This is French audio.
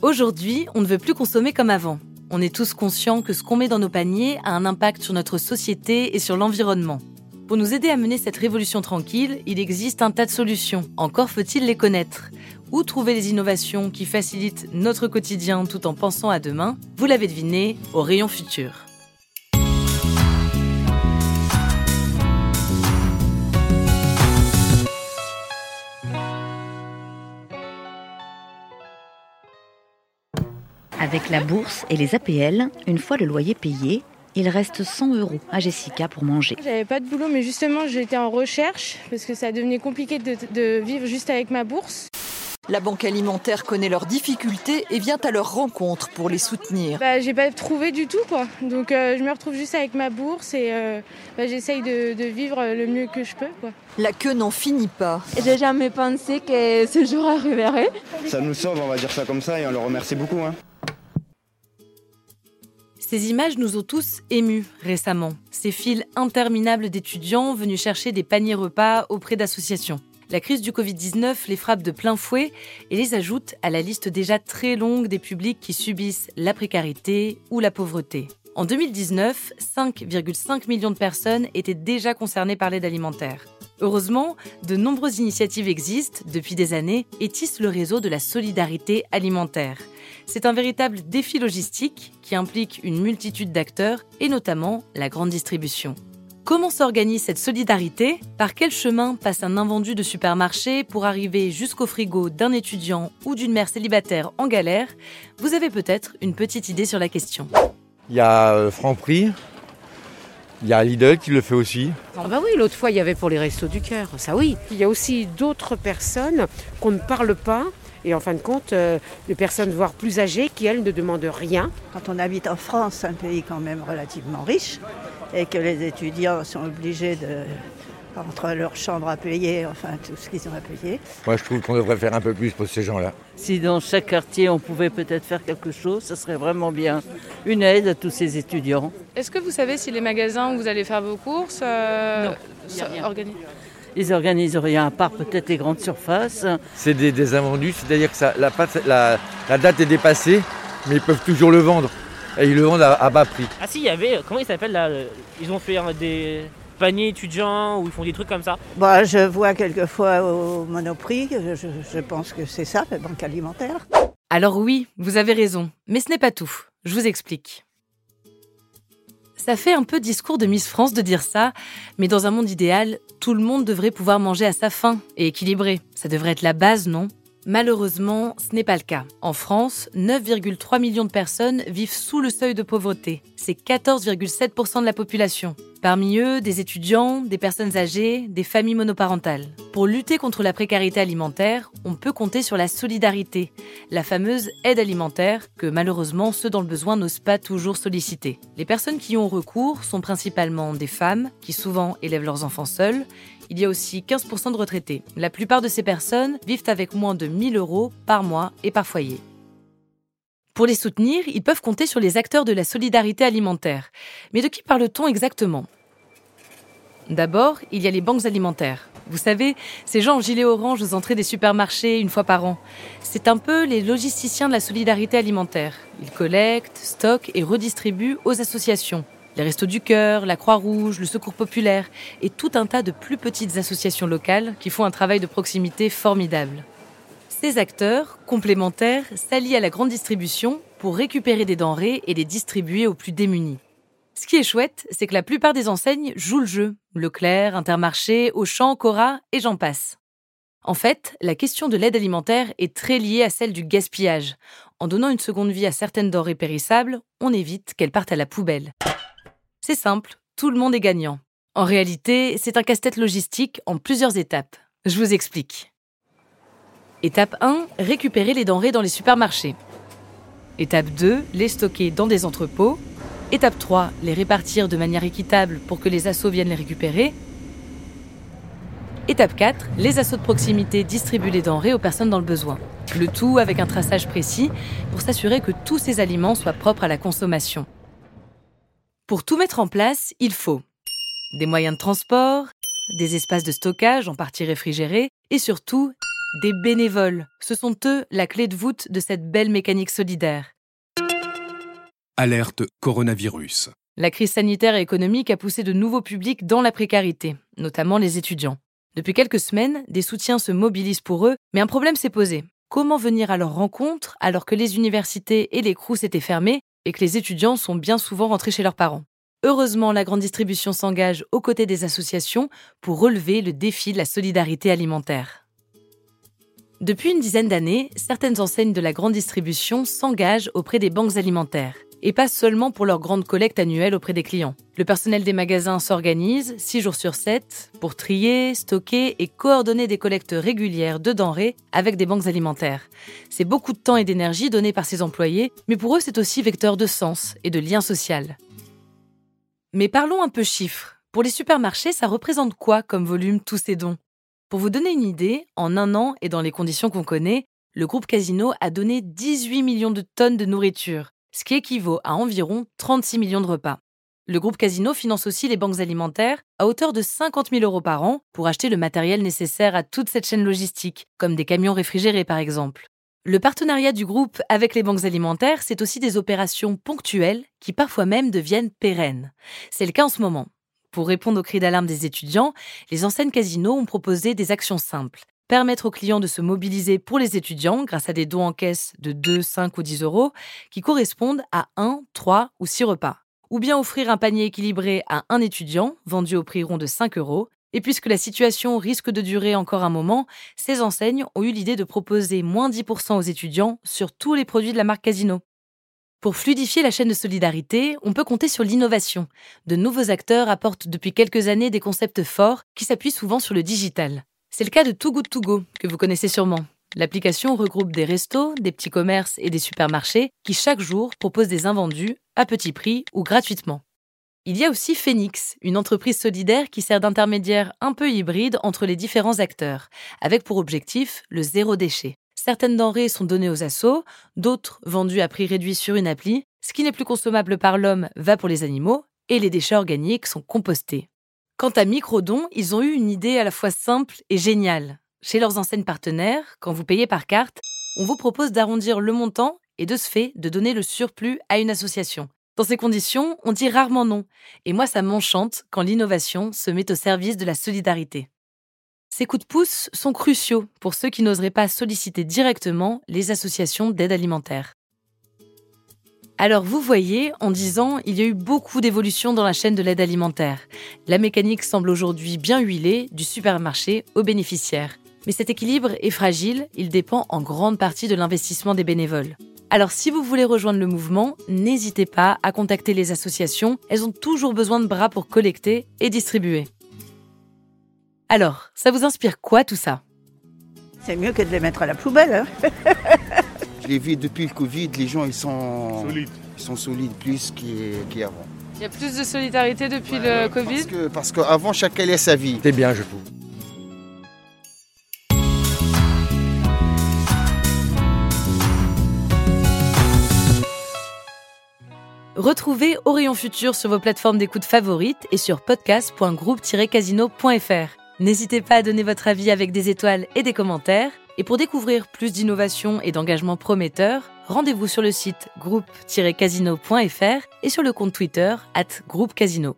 Aujourd'hui, on ne veut plus consommer comme avant. On est tous conscients que ce qu'on met dans nos paniers a un impact sur notre société et sur l'environnement. Pour nous aider à mener cette révolution tranquille, il existe un tas de solutions. Encore faut-il les connaître. Où trouver les innovations qui facilitent notre quotidien tout en pensant à demain? Vous l'avez deviné, au rayon futur. Avec la bourse et les APL, une fois le loyer payé, il reste 100 euros à Jessica pour manger. J'avais pas de boulot, mais justement, j'étais en recherche parce que ça devenait compliqué de, vivre juste avec ma bourse. La banque alimentaire connaît leurs difficultés et vient à leur rencontre pour les soutenir. Bah, j'ai pas trouvé du tout quoi. Donc euh, je me retrouve juste avec ma bourse et euh, bah, j'essaye de, vivre le mieux que je peux quoi. La queue n'en finit pas. J'ai jamais pensé que ce jour arriverait. Ça nous sauve, on va dire ça comme ça et on le remercie beaucoup. Hein. Ces images nous ont tous émus récemment. Ces files interminables d'étudiants venus chercher des paniers repas auprès d'associations. La crise du Covid-19 les frappe de plein fouet et les ajoute à la liste déjà très longue des publics qui subissent la précarité ou la pauvreté. En 2019, 5,5 millions de personnes étaient déjà concernées par l'aide alimentaire. Heureusement, de nombreuses initiatives existent depuis des années et tissent le réseau de la solidarité alimentaire. C'est un véritable défi logistique qui implique une multitude d'acteurs et notamment la grande distribution. Comment s'organise cette solidarité? Par quel chemin passe un invendu de supermarché pour arriver jusqu'au frigo d'un étudiant ou d'une mère célibataire en galère? Vous avez peut-être une petite idée sur la question. Il y a euh, Franprix, il y a Lidl qui le fait aussi. Ah bah oui, l'autre fois il y avait pour les restos du cœur, ça oui. Il y a aussi d'autres personnes qu'on ne parle pas et en fin de compte, euh, des personnes voire plus âgées qui elles ne demandent rien. Quand on habite en France, un pays quand même relativement riche, et que les étudiants sont obligés de entre leur chambre à payer, enfin tout ce qu'ils ont à payer. Moi je trouve qu'on devrait faire un peu plus pour ces gens-là. Si dans chaque quartier on pouvait peut-être faire quelque chose, ce serait vraiment bien. Une aide à tous ces étudiants. Est-ce que vous savez si les magasins où vous allez faire vos courses euh, organisent ils organisent rien à part peut-être les grandes surfaces. C'est des, invendus, c'est-à-dire que la, la, date est dépassée, mais ils peuvent toujours le vendre. Et ils le vendent à, bas prix. Ah si, il y avait, comment il s'appelle là Ils ont fait des, paniers étudiants où ils font des trucs comme ça bah, Je vois quelquefois au Monoprix, je, je pense que c'est ça, la banque alimentaire. Alors oui, vous avez raison, mais ce n'est pas tout. Je vous explique. Ça fait un peu discours de Miss France de dire ça, mais dans un monde idéal, tout le monde devrait pouvoir manger à sa faim et équilibré. Ça devrait être la base, non? Malheureusement, ce n'est pas le cas. En France, 9,3 millions de personnes vivent sous le seuil de pauvreté. C'est 14,7% de la population. Parmi eux, des étudiants, des personnes âgées, des familles monoparentales. Pour lutter contre la précarité alimentaire, on peut compter sur la solidarité, la fameuse aide alimentaire que malheureusement ceux dans le besoin n'osent pas toujours solliciter. Les personnes qui y ont recours sont principalement des femmes, qui souvent élèvent leurs enfants seuls, il y a aussi 15% de retraités. La plupart de ces personnes vivent avec moins de 1000 euros par mois et par foyer. Pour les soutenir, ils peuvent compter sur les acteurs de la solidarité alimentaire. Mais de qui parle-t-on exactement? D'abord, il y a les banques alimentaires. Vous savez, ces gens en gilet orange aux entrées des supermarchés une fois par an. C'est un peu les logisticiens de la solidarité alimentaire. Ils collectent, stockent et redistribuent aux associations les Restos du Cœur, la Croix-Rouge, le Secours Populaire et tout un tas de plus petites associations locales qui font un travail de proximité formidable. Ces acteurs, complémentaires, s'allient à la grande distribution pour récupérer des denrées et les distribuer aux plus démunis. Ce qui est chouette, c'est que la plupart des enseignes jouent le jeu. Leclerc, Intermarché, Auchan, Cora et j'en passe. En fait, la question de l'aide alimentaire est très liée à celle du gaspillage. En donnant une seconde vie à certaines denrées périssables, on évite qu'elles partent à la poubelle. C'est simple, tout le monde est gagnant. En réalité, c'est un casse-tête logistique en plusieurs étapes. Je vous explique. Étape 1, récupérer les denrées dans les supermarchés. Étape 2, les stocker dans des entrepôts. Étape 3, les répartir de manière équitable pour que les assos viennent les récupérer. Étape 4, les assos de proximité distribuent les denrées aux personnes dans le besoin. Le tout avec un traçage précis pour s'assurer que tous ces aliments soient propres à la consommation. Pour tout mettre en place, il faut des moyens de transport, des espaces de stockage en partie réfrigérés et surtout des bénévoles. Ce sont eux la clé de voûte de cette belle mécanique solidaire. Alerte coronavirus. La crise sanitaire et économique a poussé de nouveaux publics dans la précarité, notamment les étudiants. Depuis quelques semaines, des soutiens se mobilisent pour eux, mais un problème s'est posé. Comment venir à leur rencontre alors que les universités et les crous étaient fermés et que les étudiants sont bien souvent rentrés chez leurs parents? Heureusement, la grande distribution s'engage aux côtés des associations pour relever le défi de la solidarité alimentaire. Depuis une dizaine d'années, certaines enseignes de la grande distribution s'engagent auprès des banques alimentaires et pas seulement pour leur grande collecte annuelle auprès des clients. Le personnel des magasins s'organise 6 jours sur 7 pour trier, stocker et coordonner des collectes régulières de denrées avec des banques alimentaires. C'est beaucoup de temps et d'énergie donnés par ces employés, mais pour eux c'est aussi vecteur de sens et de lien social. Mais parlons un peu chiffres. Pour les supermarchés, ça représente quoi comme volume tous ces dons? Pour vous donner une idée, en un an et dans les conditions qu'on connaît, le groupe Casino a donné 18 millions de tonnes de nourriture, ce qui équivaut à environ 36 millions de repas. Le groupe Casino finance aussi les banques alimentaires à hauteur de 50 000 euros par an pour acheter le matériel nécessaire à toute cette chaîne logistique, comme des camions réfrigérés par exemple. Le partenariat du groupe avec les banques alimentaires, c'est aussi des opérations ponctuelles qui parfois même deviennent pérennes. C'est le cas en ce moment. Pour répondre aux cris d'alarme des étudiants, les enseignes Casino ont proposé des actions simples permettre aux clients de se mobiliser pour les étudiants grâce à des dons en caisse de 2, 5 ou 10 euros qui correspondent à 1, 3 ou 6 repas. Ou bien offrir un panier équilibré à un étudiant, vendu au prix rond de 5 euros. Et puisque la situation risque de durer encore un moment, ces enseignes ont eu l'idée de proposer moins 10% aux étudiants sur tous les produits de la marque Casino. Pour fluidifier la chaîne de solidarité, on peut compter sur l'innovation. De nouveaux acteurs apportent depuis quelques années des concepts forts qui s'appuient souvent sur le digital. C'est le cas de Too Good Go, que vous connaissez sûrement. L'application regroupe des restos, des petits commerces et des supermarchés qui chaque jour proposent des invendus à petit prix ou gratuitement. Il y a aussi Phoenix, une entreprise solidaire qui sert d'intermédiaire un peu hybride entre les différents acteurs, avec pour objectif le zéro déchet. Certaines denrées sont données aux assos, d'autres vendues à prix réduit sur une appli. Ce qui n'est plus consommable par l'homme va pour les animaux et les déchets organiques sont compostés. Quant à Microdon, ils ont eu une idée à la fois simple et géniale. Chez leurs enseignes partenaires, quand vous payez par carte, on vous propose d'arrondir le montant et de ce fait de donner le surplus à une association. Dans ces conditions, on dit rarement non. Et moi, ça m'enchante quand l'innovation se met au service de la solidarité. Ces coups de pouce sont cruciaux pour ceux qui n'oseraient pas solliciter directement les associations d'aide alimentaire. Alors vous voyez, en 10 ans, il y a eu beaucoup d'évolutions dans la chaîne de l'aide alimentaire. La mécanique semble aujourd'hui bien huilée, du supermarché aux bénéficiaires. Mais cet équilibre est fragile, il dépend en grande partie de l'investissement des bénévoles. Alors si vous voulez rejoindre le mouvement, n'hésitez pas à contacter les associations, elles ont toujours besoin de bras pour collecter et distribuer. Alors, ça vous inspire quoi tout ça? C'est mieux que de les mettre à la poubelle. Hein Je l'ai vu depuis le Covid, les gens ils sont solides, ils sont solides plus qu'avant. Il y a plus de solidarité depuis le Covid? Parce qu'avant, chacun allait sa vie. C'est bien, je trouve. Retrouvez Orion Futur sur vos plateformes d'écoute favorites et sur podcast.groupe-casino.fr. N'hésitez pas à donner votre avis avec des étoiles et des commentaires. Et pour découvrir plus d'innovations et d'engagements prometteurs, rendez-vous sur le site groupe-casino.fr et sur le compte Twitter at groupe casino.